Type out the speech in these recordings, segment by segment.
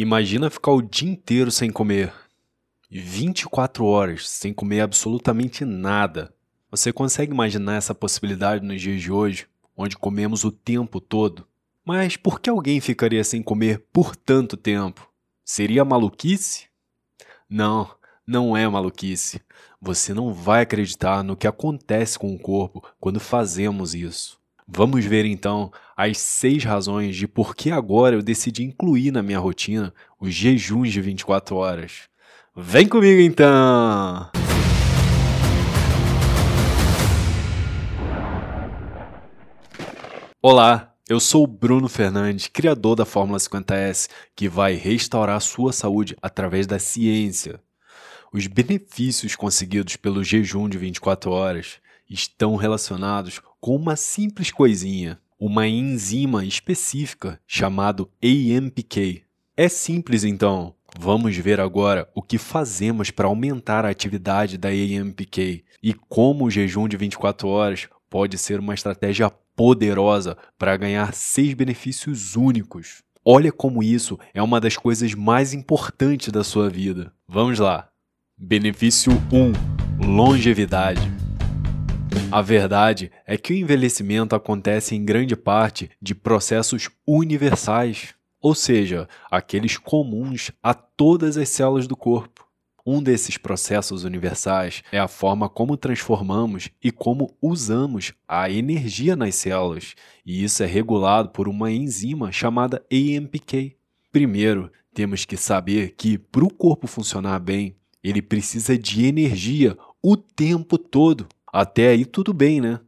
Imagina ficar o dia inteiro sem comer. 24 horas sem comer absolutamente nada. Você consegue imaginar essa possibilidade nos dias de hoje, onde comemos o tempo todo? Mas por que alguém ficaria sem comer por tanto tempo? Seria maluquice? Não, não é maluquice. Você não vai acreditar no que acontece com o corpo quando fazemos isso. Vamos ver então as seis razões de por que agora eu decidi incluir na minha rotina os jejuns de 24 horas. Vem comigo então! Olá, eu sou o Bruno Fernandes, criador da Fórmula 50S, que vai restaurar sua saúde através da ciência. Os benefícios conseguidos pelo jejum de 24 horas estão relacionados com uma simples coisinha, uma enzima específica chamado AMPK. É simples então. Vamos ver agora o que fazemos para aumentar a atividade da AMPK e como o jejum de 24 horas pode ser uma estratégia poderosa para ganhar seis benefícios únicos. Olha como isso é uma das coisas mais importantes da sua vida. Vamos lá. Benefício 1: longevidade. A verdade é que o envelhecimento acontece em grande parte de processos universais, ou seja, aqueles comuns a todas as células do corpo. Um desses processos universais é a forma como transformamos e como usamos a energia nas células, e isso é regulado por uma enzima chamada AMPK. Primeiro, temos que saber que, para o corpo funcionar bem, ele precisa de energia o tempo todo. Até aí tudo bem, né?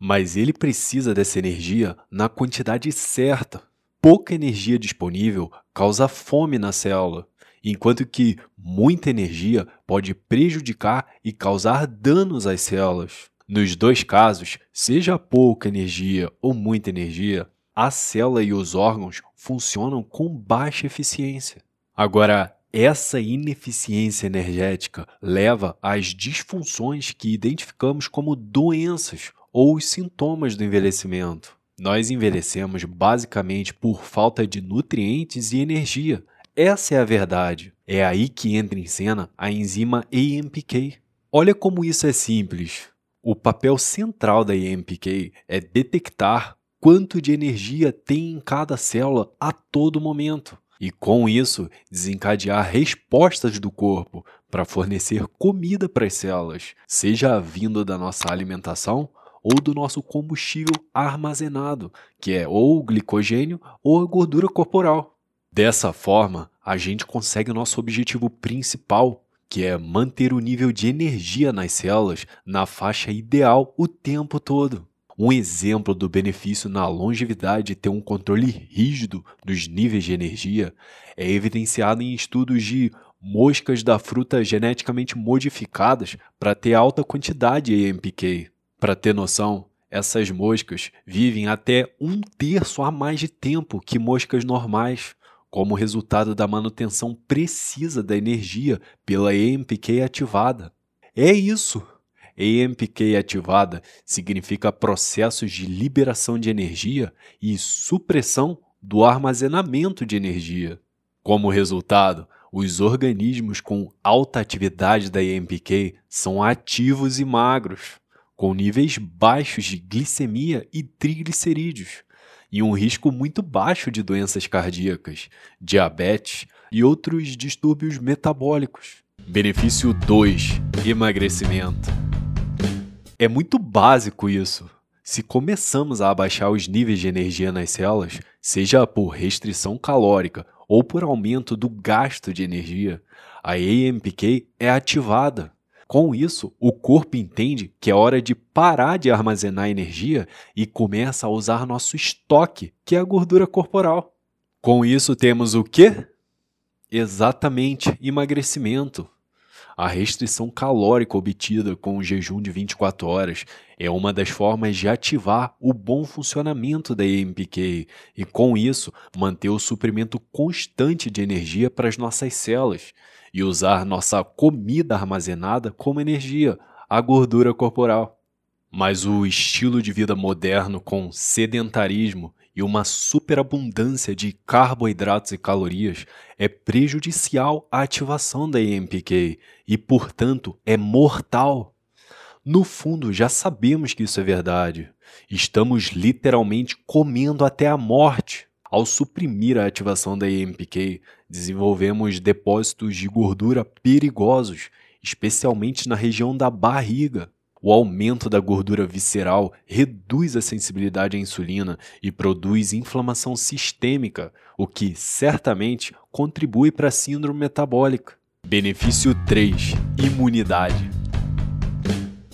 Mas ele precisa dessa energia na quantidade certa. Pouca energia disponível causa fome na célula, enquanto que muita energia pode prejudicar e causar danos às células. Nos dois casos, seja pouca energia ou muita energia, a célula e os órgãos funcionam com baixa eficiência. Agora, essa ineficiência energética leva às disfunções que identificamos como doenças ou sintomas do envelhecimento. Nós envelhecemos basicamente por falta de nutrientes e energia. Essa é a verdade. É aí que entra em cena a enzima AMPK. Olha como isso é simples. O papel central da AMPK é detectar quanto de energia tem em cada célula a todo momento e com isso desencadear respostas do corpo para fornecer comida para as células, seja vindo da nossa alimentação ou do nosso combustível armazenado, que é ou o glicogênio ou a gordura corporal. Dessa forma, a gente consegue o nosso objetivo principal, que é manter o nível de energia nas células na faixa ideal o tempo todo. Um exemplo do benefício na longevidade de ter um controle rígido dos níveis de energia é evidenciado em estudos de moscas da fruta geneticamente modificadas para ter alta quantidade de AMPK. Para ter noção, essas moscas vivem até um terço a mais de tempo que moscas normais, como resultado da manutenção precisa da energia pela AMPK ativada. É isso! AMPK ativada significa processos de liberação de energia e supressão do armazenamento de energia. Como resultado, os organismos com alta atividade da AMPK são ativos e magros, com níveis baixos de glicemia e triglicerídeos, e um risco muito baixo de doenças cardíacas, diabetes e outros distúrbios metabólicos. Benefício 2: emagrecimento. É muito básico isso. Se começamos a abaixar os níveis de energia nas células, seja por restrição calórica ou por aumento do gasto de energia, a AMPK é ativada. Com isso, o corpo entende que é hora de parar de armazenar energia e começa a usar nosso estoque, que é a gordura corporal. Com isso, temos o quê? Exatamente, emagrecimento. A restrição calórica obtida com o jejum de 24 horas é uma das formas de ativar o bom funcionamento da AMPK e, com isso, manter o suprimento constante de energia para as nossas células e usar nossa comida armazenada como energia, a gordura corporal. Mas o estilo de vida moderno com sedentarismo e uma superabundância de carboidratos e calorias é prejudicial à ativação da AMPK e, portanto, é mortal. No fundo, já sabemos que isso é verdade. Estamos literalmente comendo até a morte. Ao suprimir a ativação da AMPK, desenvolvemos depósitos de gordura perigosos, especialmente na região da barriga. O aumento da gordura visceral reduz a sensibilidade à insulina e produz inflamação sistêmica, o que certamente contribui para a síndrome metabólica. Benefício 3: Imunidade.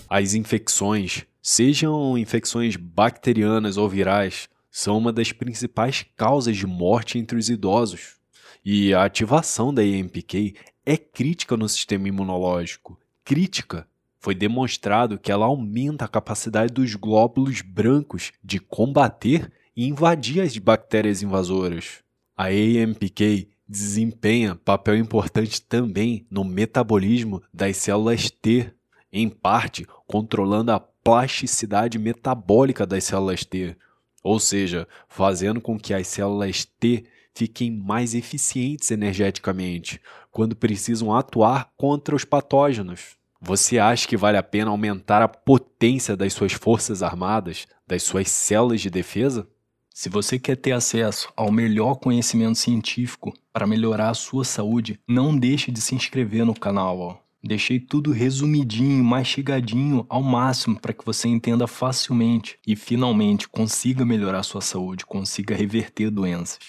As infecções, sejam infecções bacterianas ou virais, são uma das principais causas de morte entre os idosos. E a ativação da EMPK é crítica no sistema imunológico. Crítica. Foi demonstrado que ela aumenta a capacidade dos glóbulos brancos de combater e invadir as bactérias invasoras. A AMPK desempenha papel importante também no metabolismo das células T, em parte controlando a plasticidade metabólica das células T, ou seja, fazendo com que as células T fiquem mais eficientes energeticamente quando precisam atuar contra os patógenos. Você acha que vale a pena aumentar a potência das suas forças armadas, das suas células de defesa? Se você quer ter acesso ao melhor conhecimento científico para melhorar a sua saúde, não deixe de se inscrever no canal. Ó. Deixei tudo resumidinho, mastigadinho ao máximo para que você entenda facilmente e finalmente consiga melhorar a sua saúde, consiga reverter doenças.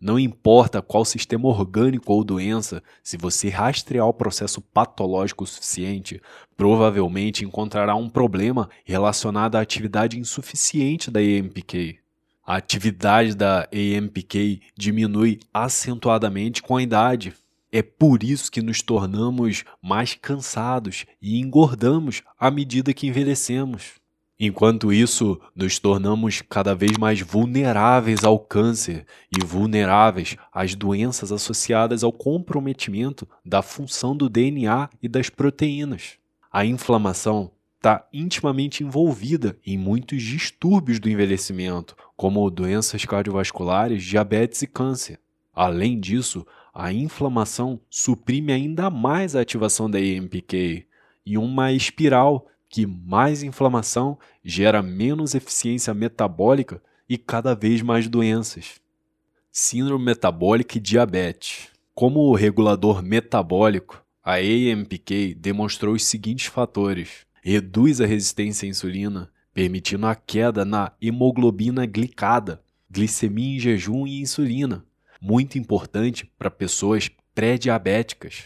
Não importa qual sistema orgânico ou doença, se você rastrear o processo patológico o suficiente, provavelmente encontrará um problema relacionado à atividade insuficiente da EMPK. A atividade da AMPK diminui acentuadamente com a idade. É por isso que nos tornamos mais cansados e engordamos à medida que envelhecemos. Enquanto isso, nos tornamos cada vez mais vulneráveis ao câncer e vulneráveis às doenças associadas ao comprometimento da função do DNA e das proteínas. A inflamação está intimamente envolvida em muitos distúrbios do envelhecimento, como doenças cardiovasculares, diabetes e câncer. Além disso, a inflamação suprime ainda mais a ativação da EMPK e uma espiral que mais inflamação gera menos eficiência metabólica e cada vez mais doenças. Síndrome metabólica e diabetes. Como regulador metabólico, a AMPK demonstrou os seguintes fatores: reduz a resistência à insulina, permitindo a queda na hemoglobina glicada, glicemia em jejum e insulina, muito importante para pessoas pré-diabéticas.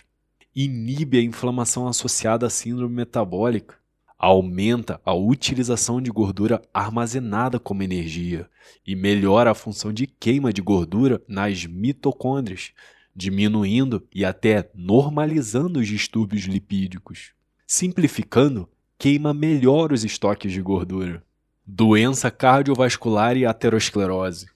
Inibe a inflamação associada à síndrome metabólica, aumenta a utilização de gordura armazenada como energia e melhora a função de queima de gordura nas mitocôndrias, diminuindo e até normalizando os distúrbios lipídicos. Simplificando, queima melhor os estoques de gordura. Doença cardiovascular e aterosclerose.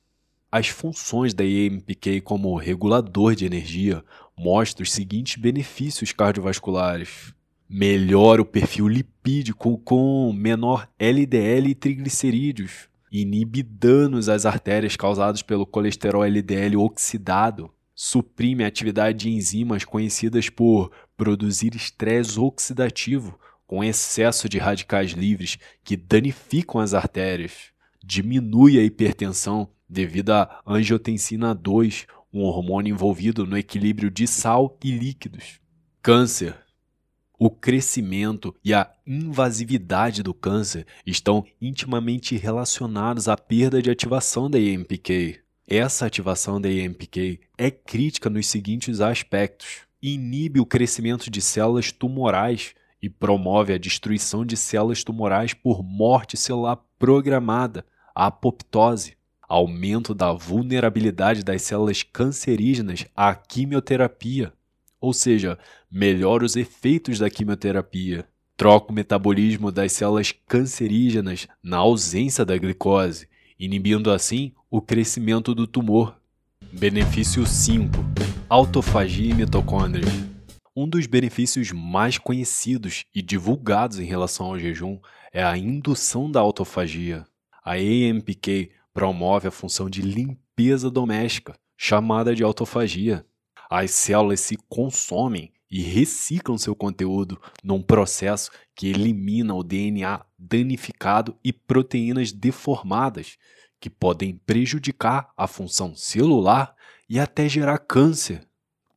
As funções da EMPK como regulador de energia mostram os seguintes benefícios cardiovasculares melhora o perfil lipídico com menor LDL e triglicerídeos, inibe danos às artérias causados pelo colesterol LDL oxidado, suprime a atividade de enzimas conhecidas por produzir estresse oxidativo com excesso de radicais livres que danificam as artérias, diminui a hipertensão devido à angiotensina 2, um hormônio envolvido no equilíbrio de sal e líquidos. Câncer o crescimento e a invasividade do câncer estão intimamente relacionados à perda de ativação da EMPK. Essa ativação da EMPK é crítica nos seguintes aspectos: inibe o crescimento de células tumorais e promove a destruição de células tumorais por morte celular programada, apoptose, aumento da vulnerabilidade das células cancerígenas à quimioterapia, ou seja, melhora os efeitos da quimioterapia, troca o metabolismo das células cancerígenas na ausência da glicose, inibindo assim o crescimento do tumor. Benefício 5: Autofagia e mitocôndrias. Um dos benefícios mais conhecidos e divulgados em relação ao jejum é a indução da autofagia. A AMPK promove a função de limpeza doméstica, chamada de autofagia. As células se consomem e reciclam seu conteúdo num processo que elimina o DNA danificado e proteínas deformadas, que podem prejudicar a função celular e até gerar câncer.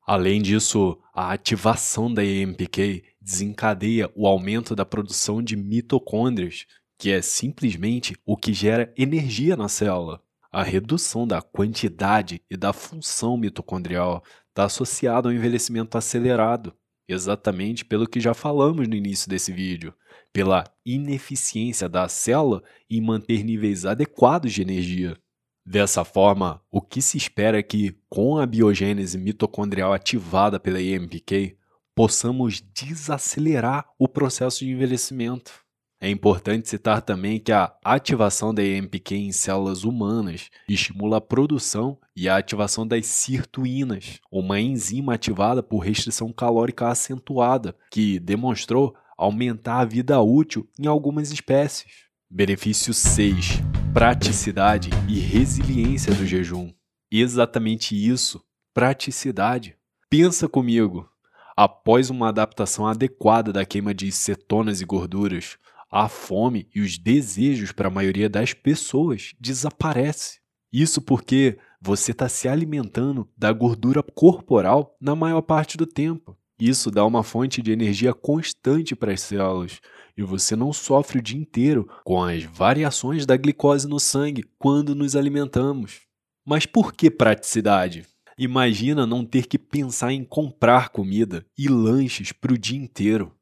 Além disso, a ativação da AMPK desencadeia o aumento da produção de mitocôndrias, que é simplesmente o que gera energia na célula. A redução da quantidade e da função mitocondrial está associada ao envelhecimento acelerado, exatamente pelo que já falamos no início desse vídeo, pela ineficiência da célula em manter níveis adequados de energia. Dessa forma, o que se espera é que, com a biogênese mitocondrial ativada pela EMPK, possamos desacelerar o processo de envelhecimento. É importante citar também que a ativação da EMPK em células humanas estimula a produção e a ativação das sirtuínas, uma enzima ativada por restrição calórica acentuada, que demonstrou aumentar a vida útil em algumas espécies. Benefício 6: praticidade e resiliência do jejum. Exatamente isso, praticidade. Pensa comigo. Após uma adaptação adequada da queima de cetonas e gorduras, a fome e os desejos para a maioria das pessoas desaparece. Isso porque você está se alimentando da gordura corporal na maior parte do tempo. Isso dá uma fonte de energia constante para as células e você não sofre o dia inteiro com as variações da glicose no sangue quando nos alimentamos. Mas por que praticidade? Imagina não ter que pensar em comprar comida e lanches para o dia inteiro,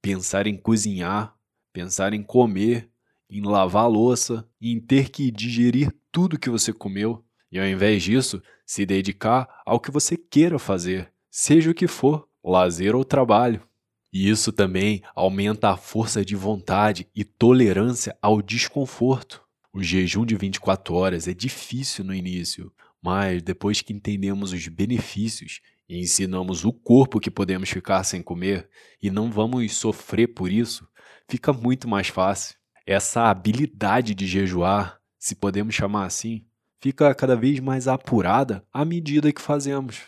pensar em cozinhar, pensar em comer, em lavar louça, em ter que digerir tudo que você comeu, e ao invés disso, se dedicar ao que você queira fazer, seja o que for, lazer ou trabalho. E isso também aumenta a força de vontade e tolerância ao desconforto. O jejum de 24 horas é difícil no início, mas depois que entendemos os benefícios e ensinamos o corpo que podemos ficar sem comer e não vamos sofrer por isso, fica muito mais fácil. Essa habilidade de jejuar, se podemos chamar assim, fica cada vez mais apurada à medida que fazemos.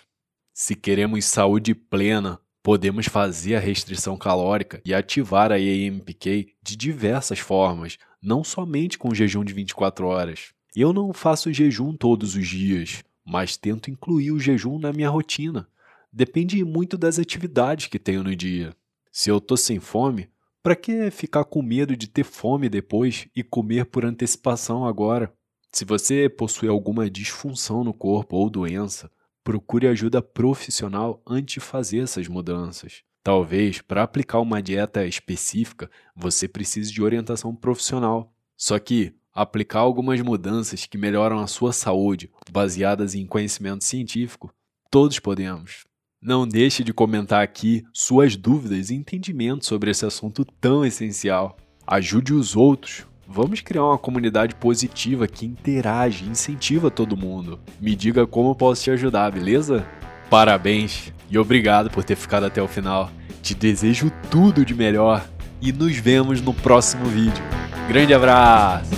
Se queremos saúde plena, podemos fazer a restrição calórica e ativar a AMPK de diversas formas, não somente com jejum de 24 horas. Eu não faço jejum todos os dias, mas tento incluir o jejum na minha rotina. Depende muito das atividades que tenho no dia. Se eu tô sem fome, para que ficar com medo de ter fome depois e comer por antecipação agora? Se você possui alguma disfunção no corpo ou doença, procure ajuda profissional antes de fazer essas mudanças. Talvez, para aplicar uma dieta específica, você precise de orientação profissional. Só que aplicar algumas mudanças que melhoram a sua saúde, baseadas em conhecimento científico, todos podemos. Não deixe de comentar aqui suas dúvidas e entendimentos sobre esse assunto tão essencial. Ajude os outros Vamos criar uma comunidade positiva que interage e incentiva todo mundo. Me diga como eu posso te ajudar, beleza? Parabéns e obrigado por ter ficado até o final. Te desejo tudo de melhor e nos vemos no próximo vídeo. Grande abraço!